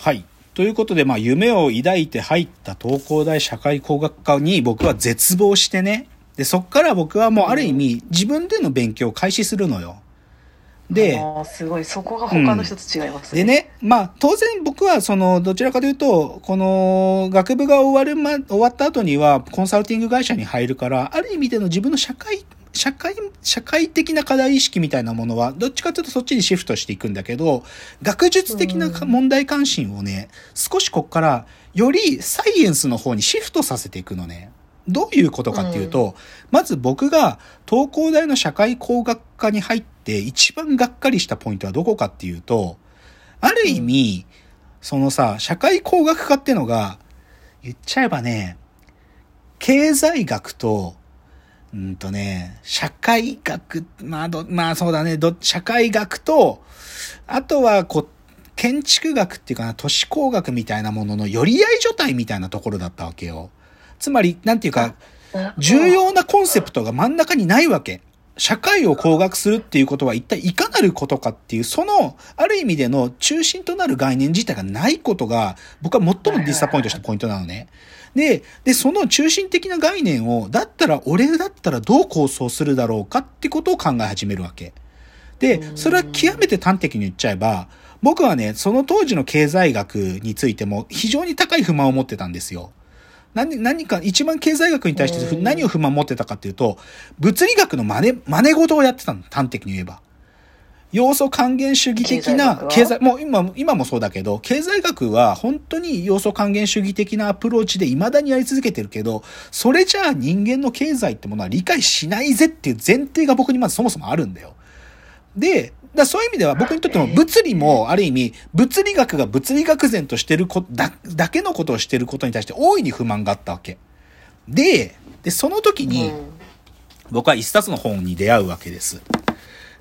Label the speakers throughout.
Speaker 1: はい。ということで、まあ、夢を抱いて入った東工大社会工学科に僕は絶望してね。で、そっから僕はもうある意味、自分での勉強を開始するのよ。で、
Speaker 2: すごい、そこが他の人と違います
Speaker 1: で。ね、まあ、当然僕は、その、どちらかというと、この、学部が終わるま、終わった後には、コンサルティング会社に入るから、ある意味での自分の社会、社会、社会的な課題意識みたいなものは、どっちかというとそっちにシフトしていくんだけど、学術的なか問題関心をね、少しこっから、よりサイエンスの方にシフトさせていくのね。どういうことかっていうと、まず僕が東工大の社会工学科に入って一番がっかりしたポイントはどこかっていうと、ある意味、そのさ、社会工学科ってのが、言っちゃえばね、経済学と、うんとね、社会学、まあど、まあそうだね、ど、社会学と、あとはこう、建築学っていうかな、都市工学みたいなものの寄り合い所帯みたいなところだったわけよ。つまり、なんていうか、重要なコンセプトが真ん中にないわけ。社会を工学するっていうことは一体いかなることかっていう、その、ある意味での中心となる概念自体がないことが、僕は最もディスタポイントしたポイントなのね。で、で、その中心的な概念を、だったら俺だったらどう構想するだろうかってことを考え始めるわけ。で、それは極めて端的に言っちゃえば、僕はね、その当時の経済学についても非常に高い不満を持ってたんですよ。何、何か、一番経済学に対して何を不満を持ってたかっていうと、物理学の真似、真似事をやってたの、端的に言えば。要素還元主義的な経済、もう今、今もそうだけど、経済学は本当に要素還元主義的なアプローチで未だにやり続けてるけど、それじゃあ人間の経済ってものは理解しないぜっていう前提が僕にまずそもそもあるんだよ。で、だそういう意味では僕にとっても物理もある意味物理学が物理学前としてるこだだけのことをしてることに対して大いに不満があったわけ。で、で、その時に僕は一冊の本に出会うわけです。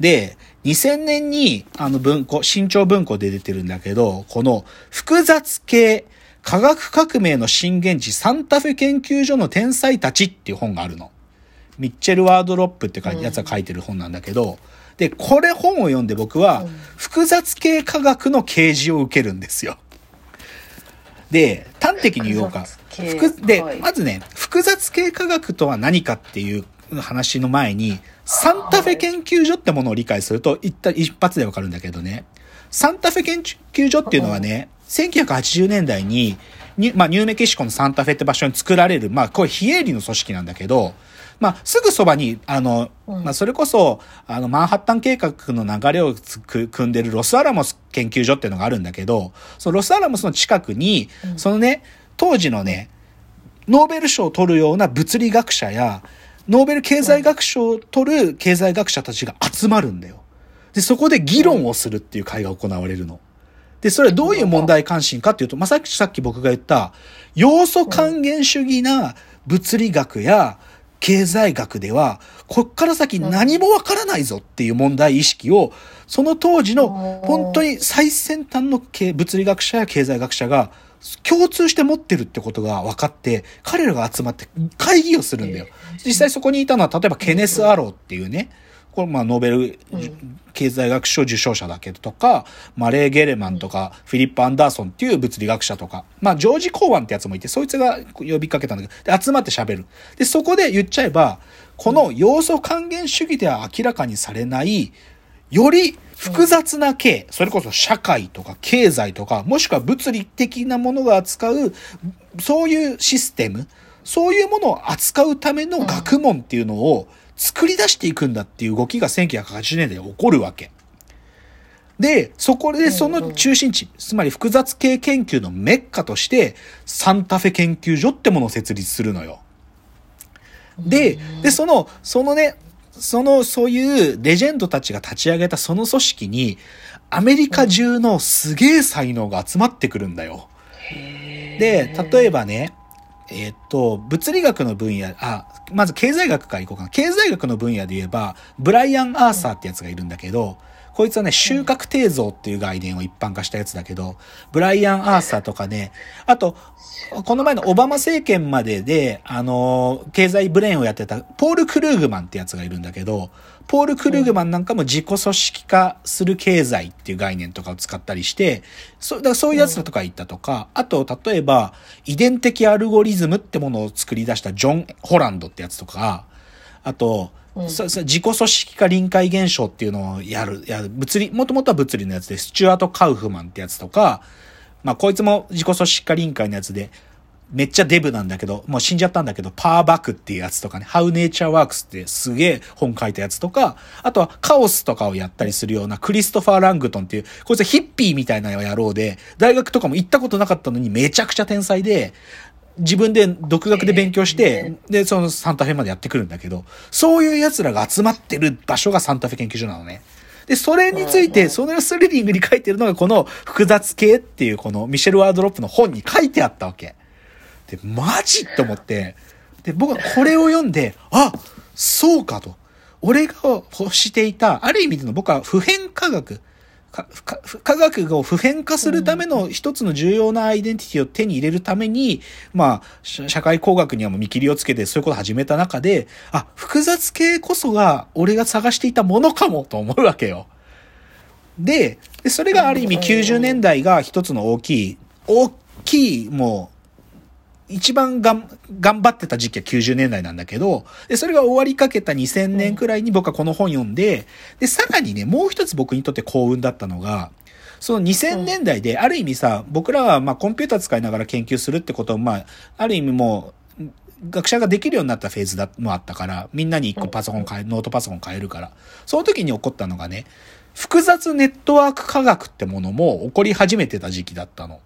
Speaker 1: で、2000年にあの文庫、新潮文庫で出てるんだけど、この複雑系科学革命の震源地サンタフェ研究所の天才たちっていう本があるの。ミッチェル・ワードロップってやつが書いてる本なんだけど、で、これ本を読んで僕は、複雑系科学の啓示を受けるんですよ。で、端的に言おうか。複で、まずね、複雑系科学とは何かっていう話の前に、サンタフェ研究所ってものを理解すると、一一発でわかるんだけどね。サンタフェ研究所っていうのはね、1980年代に、にまあ、ニューメキシコのサンタフェって場所に作られる、まあ、これ非営利の組織なんだけど、まあ、すぐそばに、あの、まあ、それこそ、あの、マンハッタン計画の流れを汲んでるロスアラモス研究所っていうのがあるんだけど、そのロスアラモスの近くに、そのね、当時のね、ノーベル賞を取るような物理学者や、ノーベル経済学賞を取る経済学者たちが集まるんだよ。で、そこで議論をするっていう会が行われるの。で、それはどういう問題関心かっていうと、まあ、さっき、さっき僕が言った、要素還元主義な物理学や経済学では、こっから先何もわからないぞっていう問題意識を、その当時の本当に最先端の物理学者や経済学者が共通して持ってるってことが分かって、彼らが集まって会議をするんだよ。実際そこにいたのは、例えばケネス・アローっていうね、これまあノーベル経済学賞受賞者だけどとか、マレー・ゲレマンとか、フィリップ・アンダーソンっていう物理学者とか、まあジョージ・コーワンってやつもいて、そいつが呼びかけたんだけど、で集まって喋る。で、そこで言っちゃえば、この要素還元主義では明らかにされない、より複雑な系、それこそ社会とか経済とか、もしくは物理的なものが扱う、そういうシステム、そういうものを扱うための学問っていうのを作り出していくんだっていう動きが1980年代に起こるわけ。で、そこでその中心地、つまり複雑系研究のメッカとして、サンタフェ研究所ってものを設立するのよ。で、で、その、そのね、その、そういうレジェンドたちが立ち上げたその組織に、アメリカ中のすげえ才能が集まってくるんだよ。で、例えばね、えっ、と、物理学の分野、あ、まず経済学からいこうかな。経済学の分野で言えば、ブライアン・アーサーってやつがいるんだけど、こいつはね、収穫定造っていう概念を一般化したやつだけど、ブライアン・アーサーとかね、あと、この前のオバマ政権までで、あの、経済ブレーンをやってた、ポール・クルーグマンってやつがいるんだけど、ポール・クルーグマンなんかも自己組織化する経済っていう概念とかを使ったりして、そだからそういうやつらとか言ったとか、あと、例えば、遺伝的アルゴリズムってものを作り出したジョン・ホランドってやつとか、あと、
Speaker 2: うん。
Speaker 1: そ自己組織化臨界現象っていうのをやる、やる、物理、もともとは物理のやつで、スチュアート・カウフマンってやつとか、まあ、こいつも自己組織化臨界のやつで、めっちゃデブなんだけど、もう死んじゃったんだけど、パーバックっていうやつとかね、How Nature Works ってすげえ本書いたやつとか、あとはカオスとかをやったりするようなクリストファー・ラングトンっていう、こいつはヒッピーみたいな野郎で、大学とかも行ったことなかったのにめちゃくちゃ天才で、自分で独学で勉強して、で、そのサンタフェまでやってくるんだけど、そういう奴らが集まってる場所がサンタフェ研究所なのね。で、それについて、そのスリリングに書いてるのがこの複雑系っていうこのミシェル・ワードロップの本に書いてあったわけ。で、マジと思って、で、僕はこれを読んで、あそうかと。俺が欲していた、ある意味での僕は普遍科学、科学を普遍化するための一つの重要なアイデンティティを手に入れるために、まあ、社会工学にはもう見切りをつけてそういうことを始めた中で、あ、複雑系こそが俺が探していたものかもと思うわけよ。で、でそれがある意味90年代が一つの大きい、大きい、もう、一番がん頑張ってた時期は90年代なんだけど、で、それが終わりかけた2000年くらいに僕はこの本読んで、で、さらにね、もう一つ僕にとって幸運だったのが、その2000年代で、ある意味さ、僕らはまあコンピューター使いながら研究するってことを、まあ、ある意味もう、学者ができるようになったフェーズだもあったから、みんなに一個パソコン買え、ノートパソコン買えるから。その時に起こったのがね、複雑ネットワーク科学ってものも起こり始めてた時期だったの。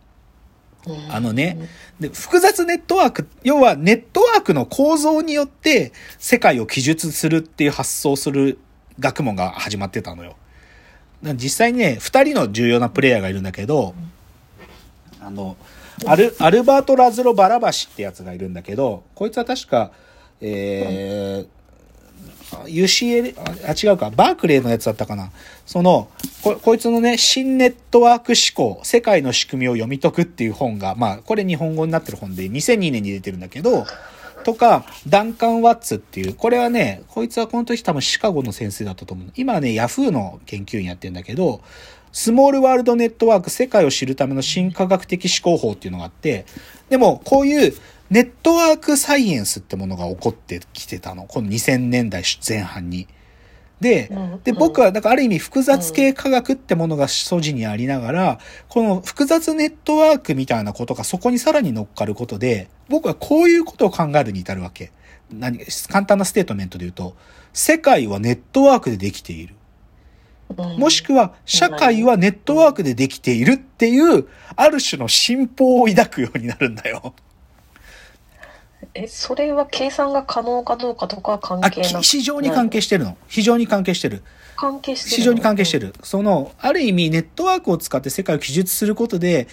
Speaker 1: あのね、で、複雑ネットワーク、要はネットワークの構造によって世界を記述するっていう発想する学問が始まってたのよ。実際にね、二人の重要なプレイヤーがいるんだけど、あの、アル、アルバート・ラズロ・バラバシってやつがいるんだけど、こいつは確か、えー、UCL、あ、違うか、バークレーのやつだったかな。その、こ、こいつのね、新ネットワーク思考、世界の仕組みを読み解くっていう本が、まあ、これ日本語になってる本で、2002年に出てるんだけど、とか、ダンカン・ワッツっていう、これはね、こいつはこの時多分シカゴの先生だったと思う。今はね、ヤフーの研究員やってるんだけど、スモールワールドネットワーク、世界を知るための新科学的思考法っていうのがあって、でも、こういうネットワークサイエンスってものが起こってきてたの。この2000年代前半に。で
Speaker 2: うん、
Speaker 1: で、僕は、だからある意味複雑系科学ってものが素地にありながら、この複雑ネットワークみたいなことがそこにさらに乗っかることで、僕はこういうことを考えるに至るわけ。何、簡単なステートメントで言うと、世界はネットワークでできている。もしくは、社会はネットワークでできているっていう、ある種の信仰を抱くようになるんだよ。
Speaker 2: え、それは計算が可能かどうかとかは関
Speaker 1: あ、
Speaker 2: 係なく
Speaker 1: 非常に関係してるの。非常に関係してる。
Speaker 2: 関係してる
Speaker 1: 非常に関係してる。その、ある意味ネットワークを使って世界を記述することで、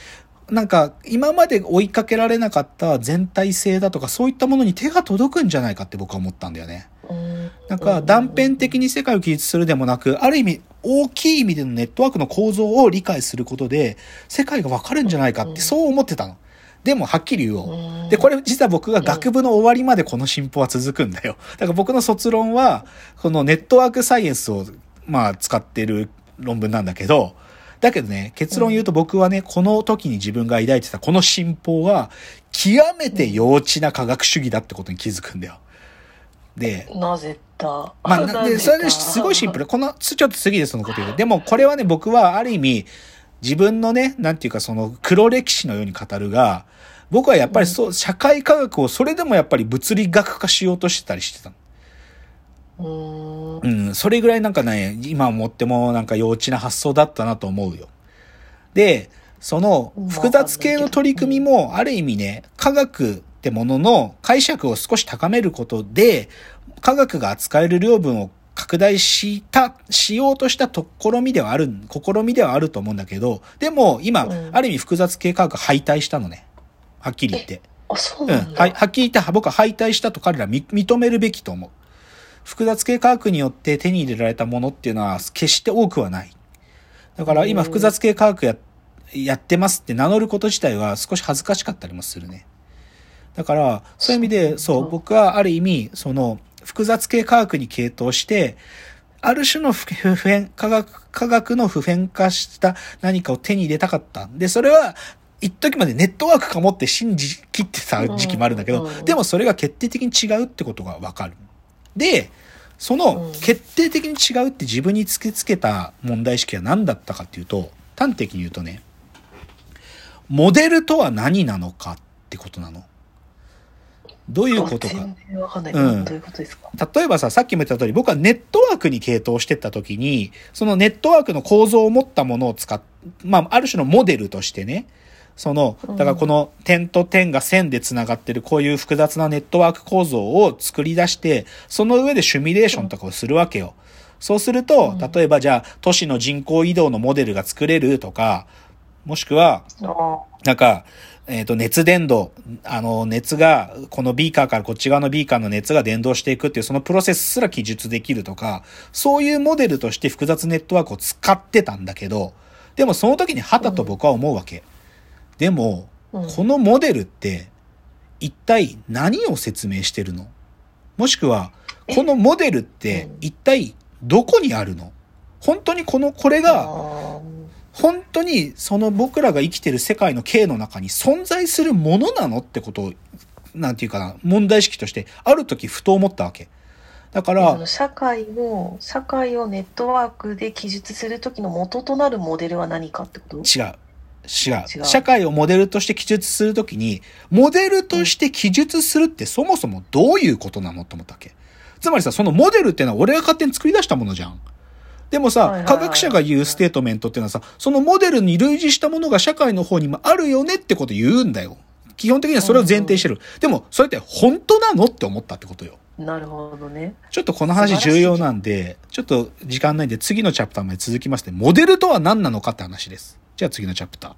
Speaker 1: なんか、今まで追いかけられなかった全体性だとか、そういったものに手が届くんじゃないかって僕は思ったんだよね。
Speaker 2: うん
Speaker 1: なんか、断片的に世界を記述するでもなく、ある意味、大きい意味でのネットワークの構造を理解することで、世界がわかるんじゃないかって、そう思ってたの。でも、はっきり言おう。
Speaker 2: うん
Speaker 1: で、これ実は僕が学部の終わりまでこの進歩は続くんだよ。だから僕の卒論は、このネットワークサイエンスを、まあ、使ってる論文なんだけど、だけどね、結論言うと僕はね、この時に自分が抱いてたこの進歩は、極めて幼稚な科学主義だってことに気づくんだよ。で、
Speaker 2: なぜだ？
Speaker 1: まあ、なで、それで、すごいシンプル。この、ちょっと次でそのこと言う。でも、これはね、僕はある意味、自分のね、なんていうか、その、黒歴史のように語るが、僕はやっぱりそう、社会科学をそれでもやっぱり物理学化しようとしてたりしてたの。
Speaker 2: うん
Speaker 1: うん、それぐらいなんかね、今思ってもなんか幼稚な発想だったなと思うよ。で、その複雑系の取り組みもある意味ね、科学ってものの解釈を少し高めることで、科学が扱える量分を拡大した、しようとした試みではある、試みではあると思うんだけど、でも今、
Speaker 2: うん
Speaker 1: ある意味複雑系科学敗退したのね。はっきり言って。
Speaker 2: あそう
Speaker 1: うん。
Speaker 2: なんだ、
Speaker 1: はい、はっきり言って僕は敗退したと彼ら認認めるべきと思う。複雑系科学によって手に入れられたものっていうのは決して多くはない。だから今
Speaker 2: うん
Speaker 1: 複雑系科学ややってますって名乗ること自体は少し恥ずかしかったりもするね。だから、そういう意味で、そう、僕はある意味、その、複雑系科学に傾倒して、ある種の普普遍、科学、科学の普遍化した何かを手に入れたかった。で、それは、一時までネットワークかもって信じきってた時期もあるんだけど、でもそれが決定的に違うってことがわかる。で、その
Speaker 2: うん
Speaker 1: 決定的に違うって自分に突きつけた問題意識は何だったかっていうと、端的に言うとね、モデルとは何なのかってことなの。どういうことか。
Speaker 2: 全然わかんない。
Speaker 1: うん
Speaker 2: どういうことですか？
Speaker 1: 例えばさ、さっきも言った通り、僕はネットワークに傾倒してった時に、そのネットワークの構造を持ったものを使っ、まあ、ある種のモデルとしてね、その、だからこの点と点が線で繋がってるこういう複雑なネットワーク構造を作り出して、その上でシミュレーションとかをするわけよ。そうすると、例えばじゃあ、都市の人口移動のモデルが作れるとか、もしくは、
Speaker 2: あ
Speaker 1: なんか、えっ、と、熱伝導、あの、熱が、このビーカーからこっち側のビーカーの熱が伝導していくっていう、そのプロセスすら記述できるとか、そういうモデルとして複雑ネットワークを使ってたんだけど、でもその時にはたと僕は思うわけ。でも、
Speaker 2: うん。
Speaker 1: このモデルって、一体何を説明してるの？もしくは、このモデルって
Speaker 2: うん。
Speaker 1: 一体どこにあるの？本当にこの、これ
Speaker 2: あ
Speaker 1: が、
Speaker 2: ー
Speaker 1: 本当にその僕らが生きてる世界の経の中に存在するものなのってことを、なんていうかな、問題意識として、ある時ふと思ったわけ。だから
Speaker 2: 社会を社会をネットワークで記述する時の元となるモデルは何かってこと？
Speaker 1: 違う。違う。
Speaker 2: 違う
Speaker 1: 社会をモデルとして記述するときに、モデルとして記述するってそもそもどういうことなのと思ったわけ。つまりさ、そのモデルっていうのは俺が勝手に作り出したものじゃん。でもさ科学者が言うステートメントっていうのはさ、そのモデルに類似したものが社会の方にもあるよねってこと言うんだよ。基本的にはそれを前提してる。でも、それって本当なのって思ったってことよ。
Speaker 2: なるほどね。
Speaker 1: ちょっとこの話重要なんで、ちょっと時間ないんで次のチャプターまで続きますね。モデルとは何なのかって話です。じゃあ次のチャプター。